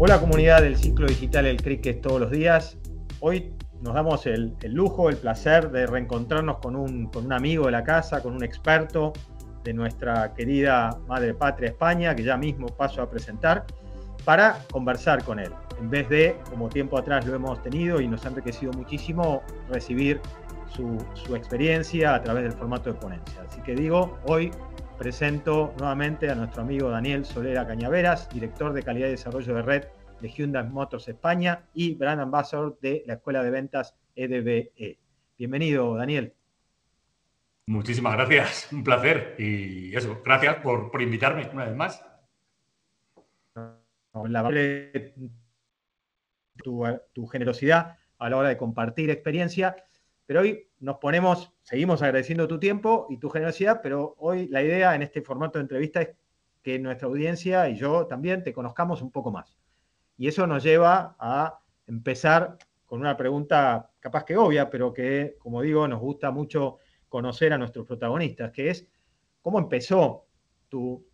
Hola comunidad del ciclo digital El Cricket todos los días. Hoy nos damos el, lujo, el placer de reencontrarnos con un, con un, amigo de la casa, con un experto de nuestra querida madre patria España, que ya mismo paso a presentar, para conversar con él. En vez de, como tiempo atrás lo hemos tenido y nos ha enriquecido muchísimo, recibir su, su experiencia a través del formato de ponencia. Así que digo, hoy presento nuevamente a nuestro amigo Daniel Solera Cañaveras, director de calidad y desarrollo de red de Hyundai Motors España y brand ambassador de la Escuela de Ventas EDBE. Bienvenido, Daniel. Muchísimas gracias, un placer. Y eso, gracias por, invitarme una vez más. tu, tu generosidad a la hora de compartir experiencia, pero hoy nos ponemos, seguimos agradeciendo tu tiempo y tu generosidad, pero hoy la idea en este formato de entrevista es que nuestra audiencia y yo también te conozcamos un poco más. Y eso nos lleva a empezar con una pregunta capaz que obvia, pero que, como digo, nos gusta mucho conocer a nuestros protagonistas, que es cómo empezó tu,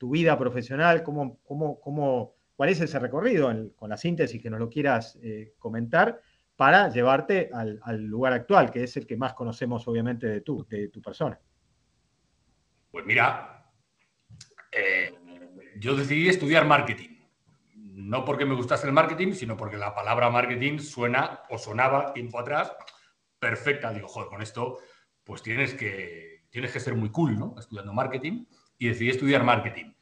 vida profesional, cómo, cómo, cómo, cuál es ese recorrido con la síntesis que nos lo quieras eh, comentar para llevarte al, lugar actual, que es el que más conocemos obviamente de tu, de tu persona. Pues mira, eh, yo decidí estudiar marketing no porque me gustase el marketing, sino porque la palabra marketing suena o sonaba tiempo atrás perfecta. Digo, joder, con esto, pues tienes que, tienes que ser muy cool, ¿no? Estudiando marketing y decidí estudiar marketing.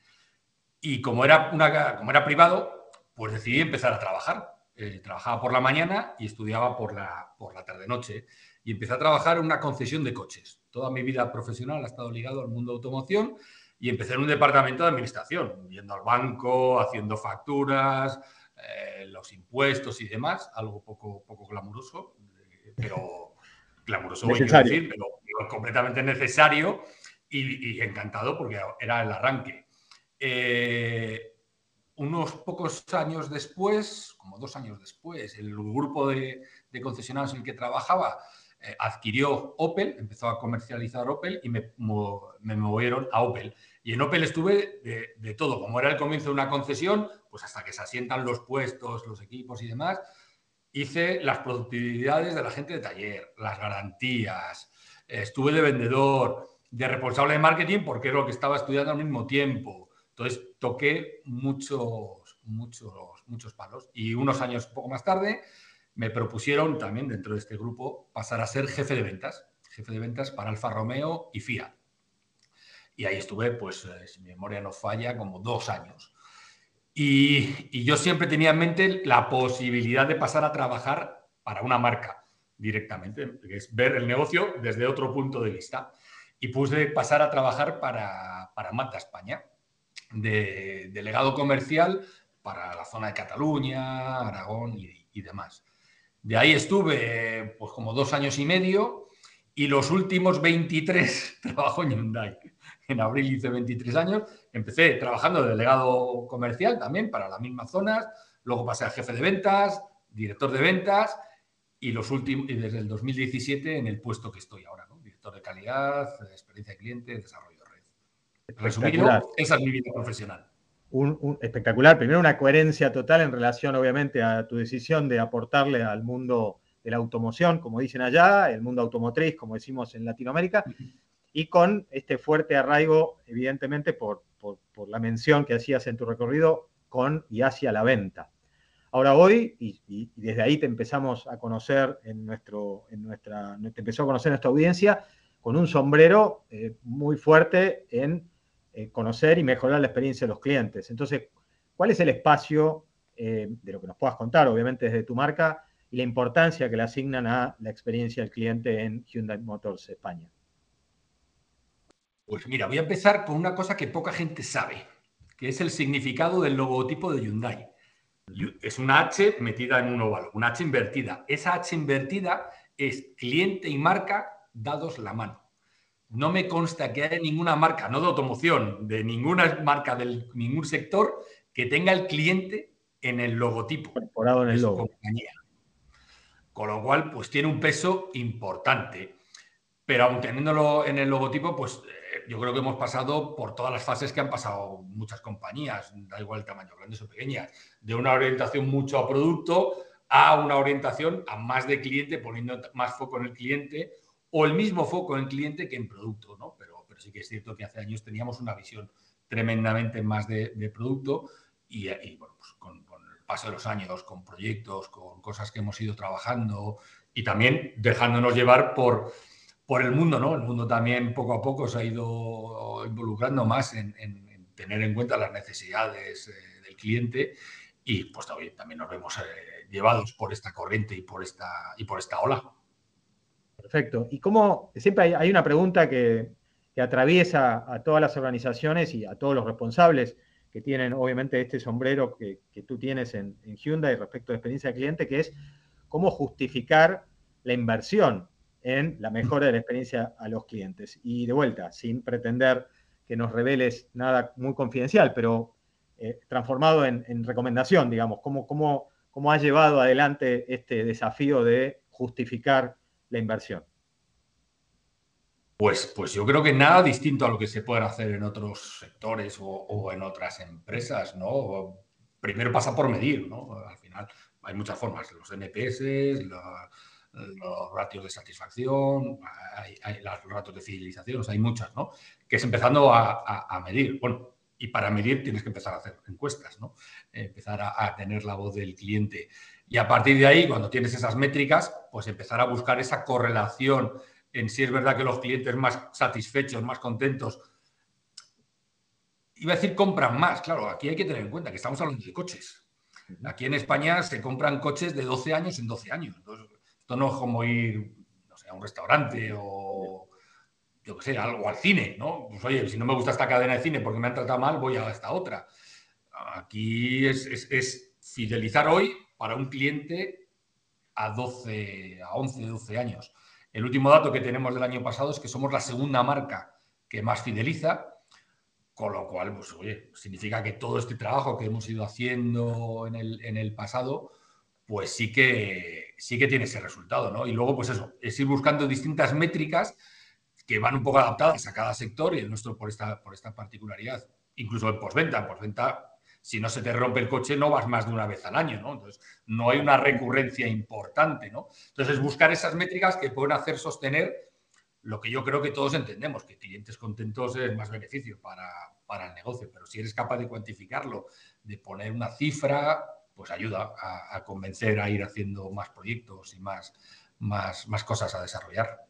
Y como era, una, como era privado, pues decidí empezar a trabajar. Eh, trabajaba por la mañana y estudiaba por la, por la tarde-noche. Y empecé a trabajar en una concesión de coches. Toda mi vida profesional ha estado ligado al mundo de automoción y empecé en un departamento de administración, yendo al banco, haciendo facturas, eh, los impuestos y demás, algo poco, poco glamuroso, eh, pero glamuroso voy a decir, pero, completamente necesario y, encantado porque era el arranque. Eh, unos pocos años después, como dos años después, el grupo de, de concesionarios en el que trabajaba adquirió Opel, empezó a comercializar Opel y me, me movieron a Opel. Y en Opel estuve de, todo, como era el comienzo de una concesión, pues hasta que se asientan los puestos, los equipos y demás, hice las productividades de la gente de taller, las garantías, estuve de vendedor, de responsable de marketing, porque era lo que estaba estudiando al mismo tiempo. Entonces toqué muchos, muchos, muchos palos. Y unos años poco más tarde me propusieron también dentro de este grupo pasar a ser jefe de ventas, jefe de ventas para Alfa Romeo y Fiat. Y ahí estuve, pues, eh, si mi memoria no falla, como dos años. Y, yo siempre tenía en mente la posibilidad de pasar a trabajar para una marca directamente, que es ver el negocio desde otro punto de vista. Y puse pasar a trabajar para, para España, de delegado comercial para la zona de Cataluña, Aragón y, demás. De ahí estuve pues como dos años y medio y los últimos 23 trabajo en Hyundai en abril hice 23 años. Empecé trabajando de delegado comercial también para las mismas zonas. Luego pasé a jefe de ventas, director de ventas y, los últimos, y desde el 2017 en el puesto que estoy ahora, director de calidad, experiencia de cliente, desarrollo Resumido, esa es mi vida profesional. Un, espectacular. Primero, una coherencia total en relación, obviamente, a tu decisión de aportarle al mundo de la automoción, como dicen allá, el mundo automotriz, como decimos en Latinoamérica y con este fuerte arraigo, evidentemente, por, la mención que hacías en tu recorrido con y hacia la venta. Ahora hoy, y, desde ahí te empezamos a conocer en nuestro, en nuestra, te empezó a conocer nuestra audiencia, con un sombrero eh, muy fuerte en eh, conocer y mejorar la experiencia de los clientes. Entonces, ¿cuál es el espacio eh, de lo que nos puedas contar, obviamente desde tu marca, y la importancia que le asignan a la experiencia del cliente en Hyundai Motors España? Pues mira, voy a empezar con una cosa que poca gente sabe, que es el significado del logotipo de Hyundai. Es una H metida en un óvalo, una H invertida. Esa H invertida es cliente y marca dados la mano. No me consta que haya ninguna marca, no de automoción, de ninguna marca de ningún sector que tenga el cliente en el logotipo en el logo. compañía. Con lo cual, pues tiene un peso importante. Pero aún teniéndolo en el logotipo, pues yo creo que hemos pasado por todas las fases que han pasado muchas compañías, da igual el tamaño, grandes o pequeñas, de una orientación mucho a producto a una orientación a más de cliente, poniendo más foco en el cliente o el mismo foco en cliente que en producto, ¿no? Pero, sí que es cierto que hace años teníamos una visión tremendamente más de, producto y, bueno, pues con, el paso de los años, con proyectos, con cosas que hemos ido trabajando y también dejándonos llevar por, el mundo, ¿no? El mundo también poco a poco se ha ido involucrando más en, tener en cuenta las necesidades eh, del cliente y pues también, nos vemos eh, llevados por esta corriente y por esta ola. Perfecto. Y cómo, siempre hay, una pregunta que, atraviesa a todas las organizaciones y a todos los responsables que tienen obviamente este sombrero que, tú tienes en, en, Hyundai respecto a experiencia del cliente, que es cómo justificar la inversión en la mejora de la experiencia a los clientes. Y de vuelta, sin pretender que nos reveles nada muy confidencial, pero eh, transformado en, recomendación, digamos, ¿cómo, cómo, cómo ha llevado adelante este desafío de justificar la inversión. Pues, pues yo creo que nada distinto a lo que se puede hacer en otros sectores o, en otras empresas, ¿no? Primero pasa por medir, ¿no? Al final hay muchas formas, los NPS, los ratios de satisfacción, hay, los ratios de fidelización, hay muchas, ¿no? Que es empezando a, medir. Bueno, y para medir tienes que empezar a hacer encuestas, ¿no? empezar a, tener la voz del cliente. Y a partir de ahí, cuando tienes esas métricas, pues empezar a buscar esa correlación en si es verdad que los clientes más satisfechos, más contentos, iba a decir compran más. Claro, aquí hay que tener en cuenta que estamos hablando de coches. Aquí en España se compran coches de 12 años en 12 años. Entonces, esto no es como ir a un restaurante o yo qué sé, algo al cine, ¿no? Pues oye, si no me gusta esta cadena de cine porque me han tratado mal, voy a esta otra. Aquí es, fidelizar hoy para un cliente a 12, a 11, 12 años. El último dato que tenemos del año pasado es que somos la segunda marca que más fideliza, con lo cual, pues oye, significa que todo este trabajo que hemos ido haciendo en el, en el pasado, pues sí que, sí que tiene ese resultado, ¿no? Y luego, pues eso, es ir buscando distintas métricas que van un poco adaptadas a cada sector y el nuestro por esta, por esta particularidad. Incluso en postventa, en postventa, si no se te rompe el coche, no vas más de una vez al año, ¿no? Entonces, no hay una recurrencia importante, ¿no? Entonces, buscar esas métricas que pueden hacer sostener lo que yo creo que todos entendemos, que clientes contentos es más beneficio para, para el negocio, pero si eres capaz de cuantificarlo, de poner una cifra, pues ayuda a, convencer a ir haciendo más proyectos y más, más, más cosas a desarrollar.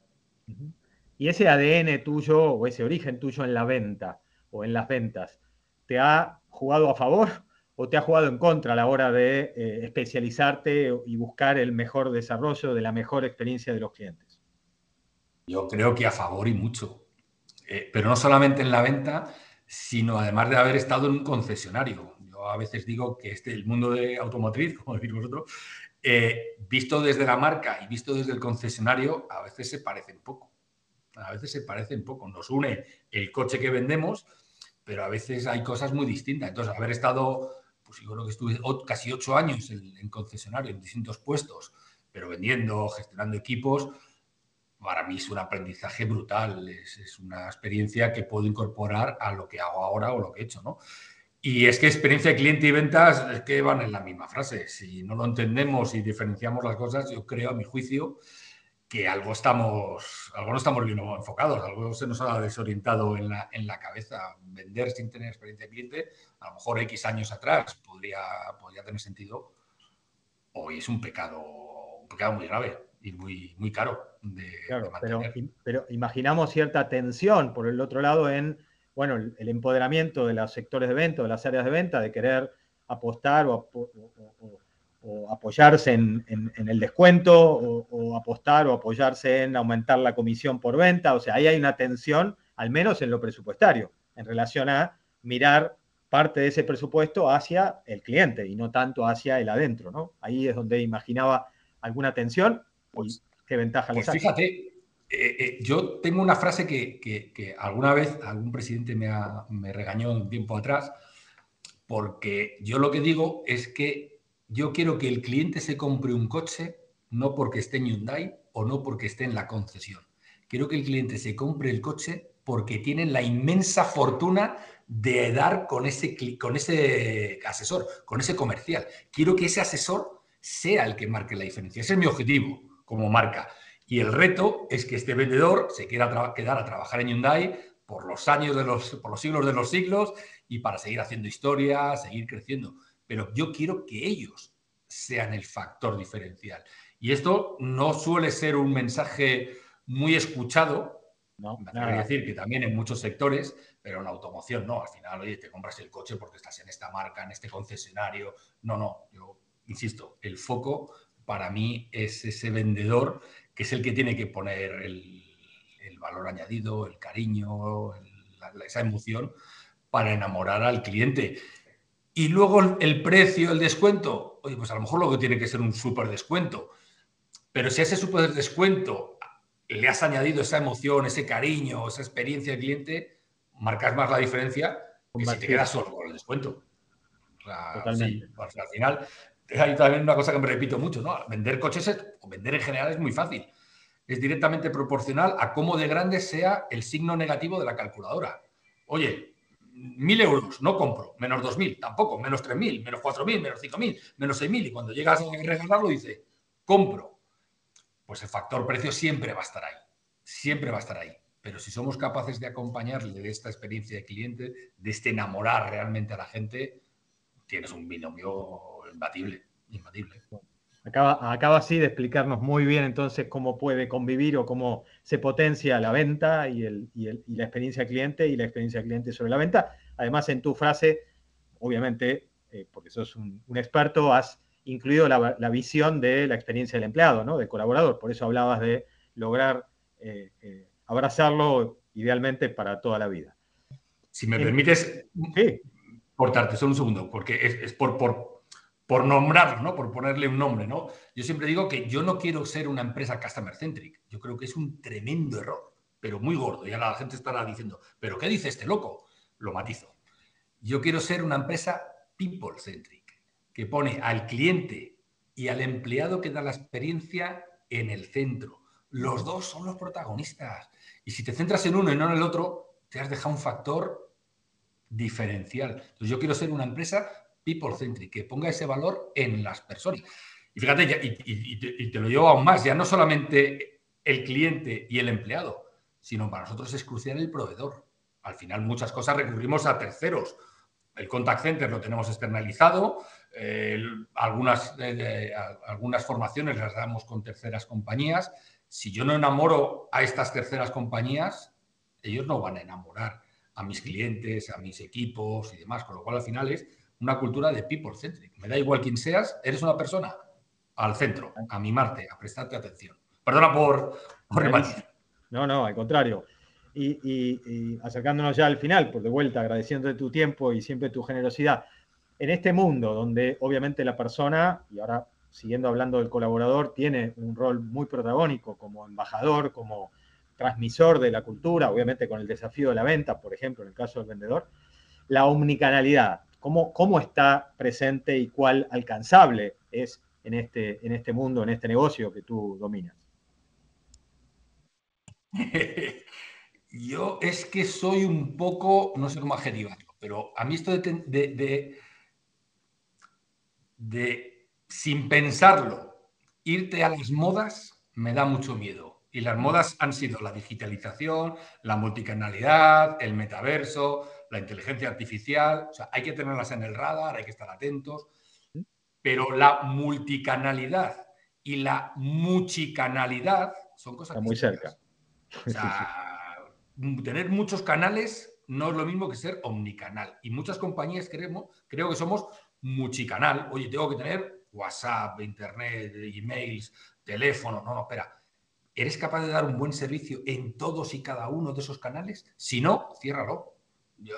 Y ese ADN tuyo o ese origen tuyo en la venta o en las ventas, ¿te ha jugado a favor o te ha jugado en contra a la hora de eh, especializarte y buscar el mejor desarrollo de la mejor experiencia de los clientes? Yo creo que a favor y mucho. Eh, pero no solamente en la venta, sino además de haber estado en un concesionario a veces digo que este, el mundo de automotriz, como decís vosotros, eh, visto desde la marca y visto desde el concesionario, a veces se parecen poco. A veces se parecen poco. Nos une el coche que vendemos, pero a veces hay cosas muy distintas. Entonces, haber estado, pues yo creo que estuve casi ocho años en, concesionario, en distintos puestos, pero vendiendo, gestionando equipos, para mí es un aprendizaje brutal. Es, es, una experiencia que puedo incorporar a lo que hago ahora o lo que he hecho, ¿no? Y es que experiencia de cliente y ventas es que van en la misma frase. Si no lo entendemos y diferenciamos las cosas, yo creo, a mi juicio, que algo estamos, algo no estamos bien enfocados, algo se nos ha desorientado en la, en la cabeza. Vender sin tener experiencia de cliente, a lo mejor X años atrás podría, podría tener sentido. Hoy es un pecado, un pecado muy grave y muy, muy caro de, claro, Pero, pero imaginamos cierta tensión por el otro lado en bueno, el, empoderamiento de los sectores de venta, de las áreas de venta, de querer apostar o, apoyarse en, el descuento o, apostar o apoyarse en aumentar la comisión por venta. O sea, ahí hay una tensión, al menos en lo presupuestario, en relación a mirar parte de ese presupuesto hacia el cliente y no tanto hacia el adentro, ¿no? Ahí es donde imaginaba alguna tensión pues, qué ventaja pues fíjate, eh, eh, yo tengo una frase que, alguna vez algún presidente me, me, regañó un tiempo atrás, porque yo lo que digo es que yo quiero que el cliente se compre un coche no porque esté en Hyundai o no porque esté en la concesión. Quiero que el cliente se compre el coche porque tienen la inmensa fortuna de dar con ese, con ese asesor, con ese comercial. Quiero que ese asesor sea el que marque la diferencia. Ese es mi objetivo como marca. Y el reto es que este vendedor se quiera quedar a trabajar en Hyundai por los años de los, por los siglos de los siglos y para seguir haciendo historia, seguir creciendo. Pero yo quiero que ellos sean el factor diferencial. Y esto no suele ser un mensaje muy escuchado, no, me decir que también en muchos sectores, pero en automoción no. Al final, oye, te compras el coche porque estás en esta marca, en este concesionario. No, no, yo insisto, el foco para mí es ese vendedor que es el que tiene que poner el, valor añadido, el cariño, esa emoción para enamorar al cliente. Y luego el precio, el descuento, oye, pues a lo mejor lo que tiene que ser un súper descuento. Pero si a ese súper descuento le has añadido esa emoción, ese cariño, esa experiencia del cliente, marcas más la diferencia que si te quedas solo con el descuento. Totalmente. al final, hay también una cosa que me repito mucho, ¿no? Vender coches o vender en general es muy fácil. Es directamente proporcional a cómo de grande sea el signo negativo de la calculadora. Oye, mil euros, no compro, menos dos mil, tampoco, menos tres mil, menos cuatro mil, menos cinco mil, menos seis mil. Y cuando llegas a regalarlo, dice, compro. Pues el factor precio siempre va a estar ahí. Siempre va a estar ahí. Pero si somos capaces de acompañarle de esta experiencia de cliente, de este enamorar realmente a la gente, tienes un binomio imbatible, imbatible. Acaba, acaba así de explicarnos muy bien entonces cómo puede convivir o cómo se potencia la venta y, el, y, la experiencia cliente y la experiencia cliente sobre la venta. Además, en tu frase, obviamente, eh, porque sos un, experto, has incluido la, visión de la experiencia del empleado, ¿no? del colaborador. Por eso hablabas de lograr eh, eh, abrazarlo idealmente para toda la vida. Si me permites sí. cortarte solo un segundo, porque es, es por, por, por nombrarlo, ¿no? Por ponerle un nombre, ¿no? Yo siempre digo que yo no quiero ser una empresa customer centric. Yo creo que es un tremendo error, pero muy gordo. Y ahora la gente estará diciendo, ¿pero qué dice este loco? Lo matizo. Yo quiero ser una empresa people centric, que pone al cliente y al empleado que da la experiencia en el centro. Los dos son los protagonistas. Y si te centras en uno y no en el otro, te has dejado un factor diferencial. Entonces yo quiero ser una empresa people centric, que ponga ese valor en las personas. Y fíjate, y, te, lo llevo aún más, ya no solamente el cliente y el empleado, sino para nosotros es crucial el proveedor. Al final muchas cosas recurrimos a terceros. El contact center lo tenemos externalizado, algunas, algunas formaciones las damos con terceras compañías. Si yo no enamoro a estas terceras compañías, ellos no van a enamorar a mis clientes, a mis equipos y demás, con lo cual al final es una cultura de people centric. Me da igual quién seas, eres una persona al centro, a mimarte, a prestarte atención. Perdona por, por No, no, al contrario. Y, acercándonos ya al final, por de vuelta, agradeciendo tu tiempo y siempre tu generosidad. En este mundo donde obviamente la persona, y ahora siguiendo hablando del colaborador, tiene un rol muy protagónico como embajador, como transmisor de la cultura, obviamente con el desafío de la venta, por ejemplo, en el caso del vendedor, la omnicanalidad, cómo, está presente y cuál alcanzable es en este, en este mundo, en este negocio que tú dominas. Yo es que soy un poco, no sé cómo adjetivarlo, pero a mí esto de, de, sin pensarlo, irte a las modas me da mucho miedo. Y las modas han sido la digitalización, la multicanalidad, el metaverso, la inteligencia artificial, o sea, hay que tenerlas en el radar, hay que estar atentos, pero la multicanalidad y la muchicanalidad son cosas muy cerca. O sea, tener muchos canales no es lo mismo que ser omnicanal. Y muchas compañías creemos, creo que somos muchicanal. Oye, tengo que tener WhatsApp, Internet, emails, teléfono. No, no, espera. ¿Eres capaz de dar un buen servicio en todos y cada uno de esos canales? Si no, ciérralo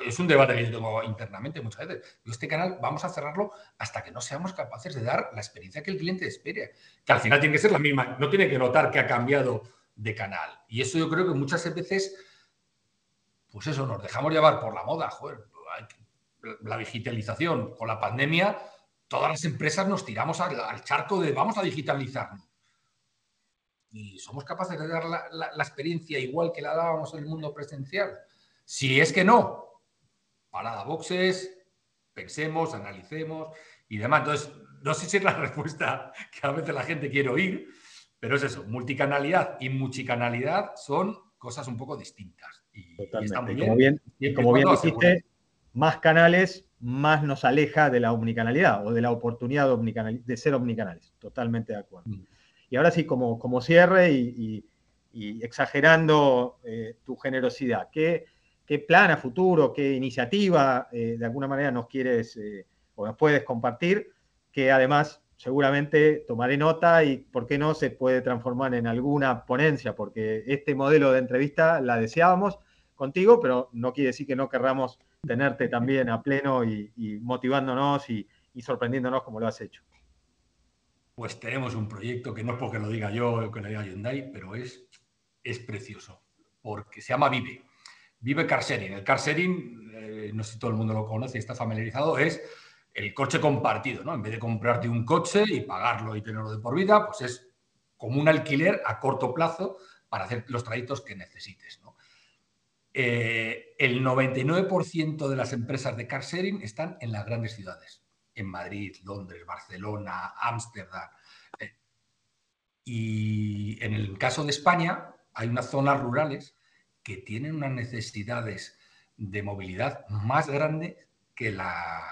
es un debate que yo tengo internamente muchas veces. este canal vamos a cerrarlo hasta que no seamos capaces de dar la experiencia que el cliente espere. Que al final tiene que ser la misma, no tiene que notar que ha cambiado de canal. Y eso yo creo que muchas veces, pues eso, nos dejamos llevar por la moda, joder, la digitalización. Con la pandemia, todas las empresas nos tiramos al, charco de vamos a digitalizarnos. y somos capaces de dar la, experiencia igual que la dábamos en el mundo presencial. Si es que no, parada boxes, pensemos, analicemos y demás. Entonces, no sé si es la respuesta que a veces la gente quiere oír, pero es eso, multicanalidad y multicanalidad son cosas un poco distintas. Y, Totalmente. como bien, como bien dijiste, más canales, más nos aleja de la omnicanalidad o de la oportunidad de, ser omnicanales. Totalmente de acuerdo. Mm. Y ahora sí, como, como cierre y, exagerando eh, tu generosidad, ¿qué, ¿qué, plan a futuro, qué iniciativa eh, de alguna manera nos quieres eh, o nos puedes compartir? Que además seguramente tomaré nota y, ¿por qué no?, se puede transformar en alguna ponencia, porque este modelo de entrevista la deseábamos contigo, pero no quiere decir que no querramos tenerte también a pleno y, motivándonos y, sorprendiéndonos como lo has hecho. Pues tenemos un proyecto que no es porque lo diga yo o que lo diga Hyundai, pero es, es precioso, porque se llama Vive. Vive Car Sharing. El Car Sharing, eh, no sé si todo el mundo lo conoce y está familiarizado, es el coche compartido, ¿no? En vez de comprarte un coche y pagarlo y tenerlo de por vida, pues es como un alquiler a corto plazo para hacer los trayectos que necesites, ¿no? Eh, el 99% de las empresas de car sharing están en las grandes ciudades, en Madrid, Londres, Barcelona, Ámsterdam. Eh, y en el caso de España, hay unas zonas rurales que tienen unas necesidades de movilidad más grandes que la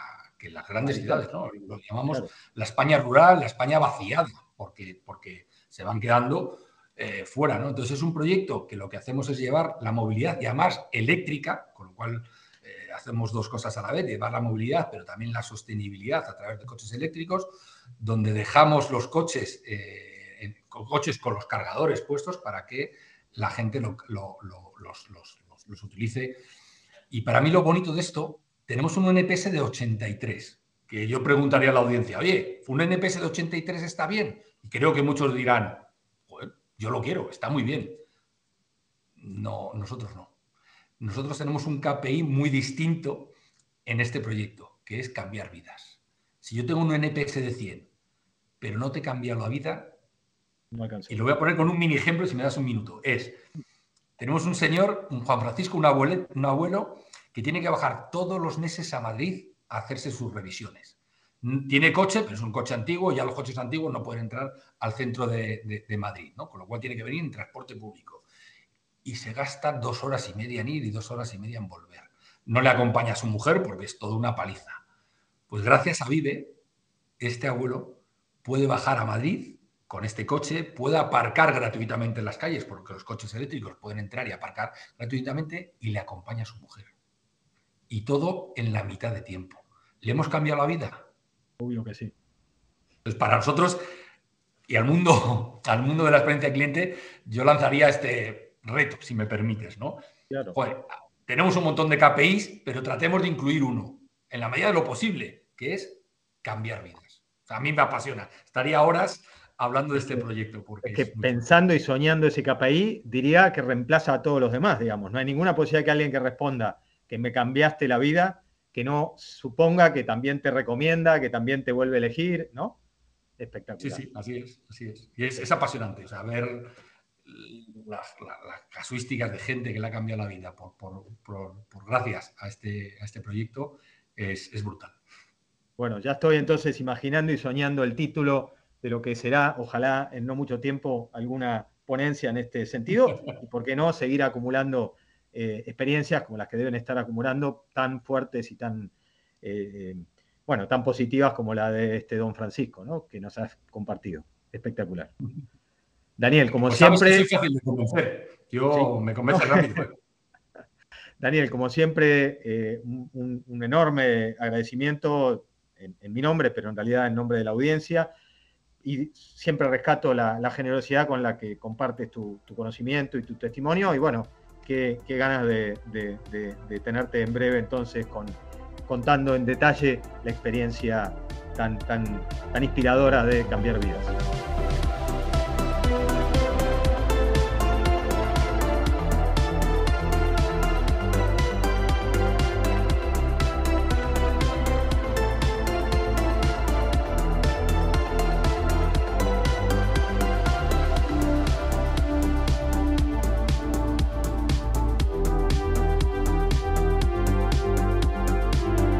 las grandes ciudades, ¿no? Lo llamamos la España rural, la España vaciada, porque, porque se van quedando eh, fuera, ¿no? Entonces es un proyecto que lo que hacemos es llevar la movilidad, y además eléctrica, con lo cual eh, hacemos dos cosas a la vez, llevar la movilidad, pero también la sostenibilidad a través de coches eléctricos, donde dejamos los coches, eh, coches con los cargadores puestos para que la gente los, los utilice. Y para mí lo bonito de esto tenemos un NPS de 83, que yo preguntaría a la audiencia, oye, ¿un NPS de 83 está bien? Y creo que muchos dirán, yo lo quiero, está muy bien. No, nosotros no. Nosotros tenemos un KPI muy distinto en este proyecto, que es cambiar vidas. Si yo tengo un NPS de 100, pero no te cambia la vida, y lo voy a poner con un mini ejemplo si me das un minuto, es, tenemos un señor, un Juan Francisco, un abuelo, un abuelo que tiene que bajar todos los meses a Madrid a hacerse sus revisiones. Tiene coche, pero es un coche antiguo, ya los coches antiguos no pueden entrar al centro de, Madrid, ¿no? con lo cual tiene que venir en transporte público. Y se gasta dos horas y media en ir y dos horas y media en volver. No le acompaña a su mujer porque es toda una paliza. Pues gracias a Vive, este abuelo puede bajar a Madrid con este coche, puede aparcar gratuitamente en las calles, porque los coches eléctricos pueden entrar y aparcar gratuitamente, y le acompaña a su mujer y todo en la mitad de tiempo. ¿Le hemos cambiado la vida? Obvio que sí. Pues para nosotros y al mundo, al mundo de la experiencia cliente, yo lanzaría este reto, si me permites, ¿no? Claro. tenemos un montón de KPIs, pero tratemos de incluir uno, en la medida de lo posible, que es cambiar vidas. a mí me apasiona. Estaría horas hablando de este proyecto. Porque es que pensando y soñando ese KPI, diría que reemplaza a todos los demás, digamos. No hay ninguna posibilidad que alguien que responda que me cambiaste la vida, que no suponga que también te recomienda, que también te vuelve a elegir, ¿no? Espectacular. Sí, sí, así es, así es. Y es, apasionante, o sea, ver las, casuísticas de gente que le ha cambiado la vida por, gracias a este, a este proyecto es, es brutal. Bueno, ya estoy entonces imaginando y soñando el título de lo que será, ojalá en no mucho tiempo, alguna ponencia en este sentido, y por qué no seguir acumulando eh, experiencias como las que deben estar acumulando, tan fuertes y tan, eh, eh, bueno, tan positivas como la de este don Francisco, ¿no? que nos has compartido. Espectacular. Daniel, como pues siempre... Yo me convence rápido. Daniel, como siempre, un, enorme agradecimiento en, mi nombre, pero en realidad en nombre de la audiencia. Y siempre rescato la, generosidad con la que compartes tu, conocimiento y tu testimonio. Y bueno, qué, ganas de, tenerte en breve entonces con, contando en detalle la experiencia tan, tan, tan inspiradora de cambiar vidas.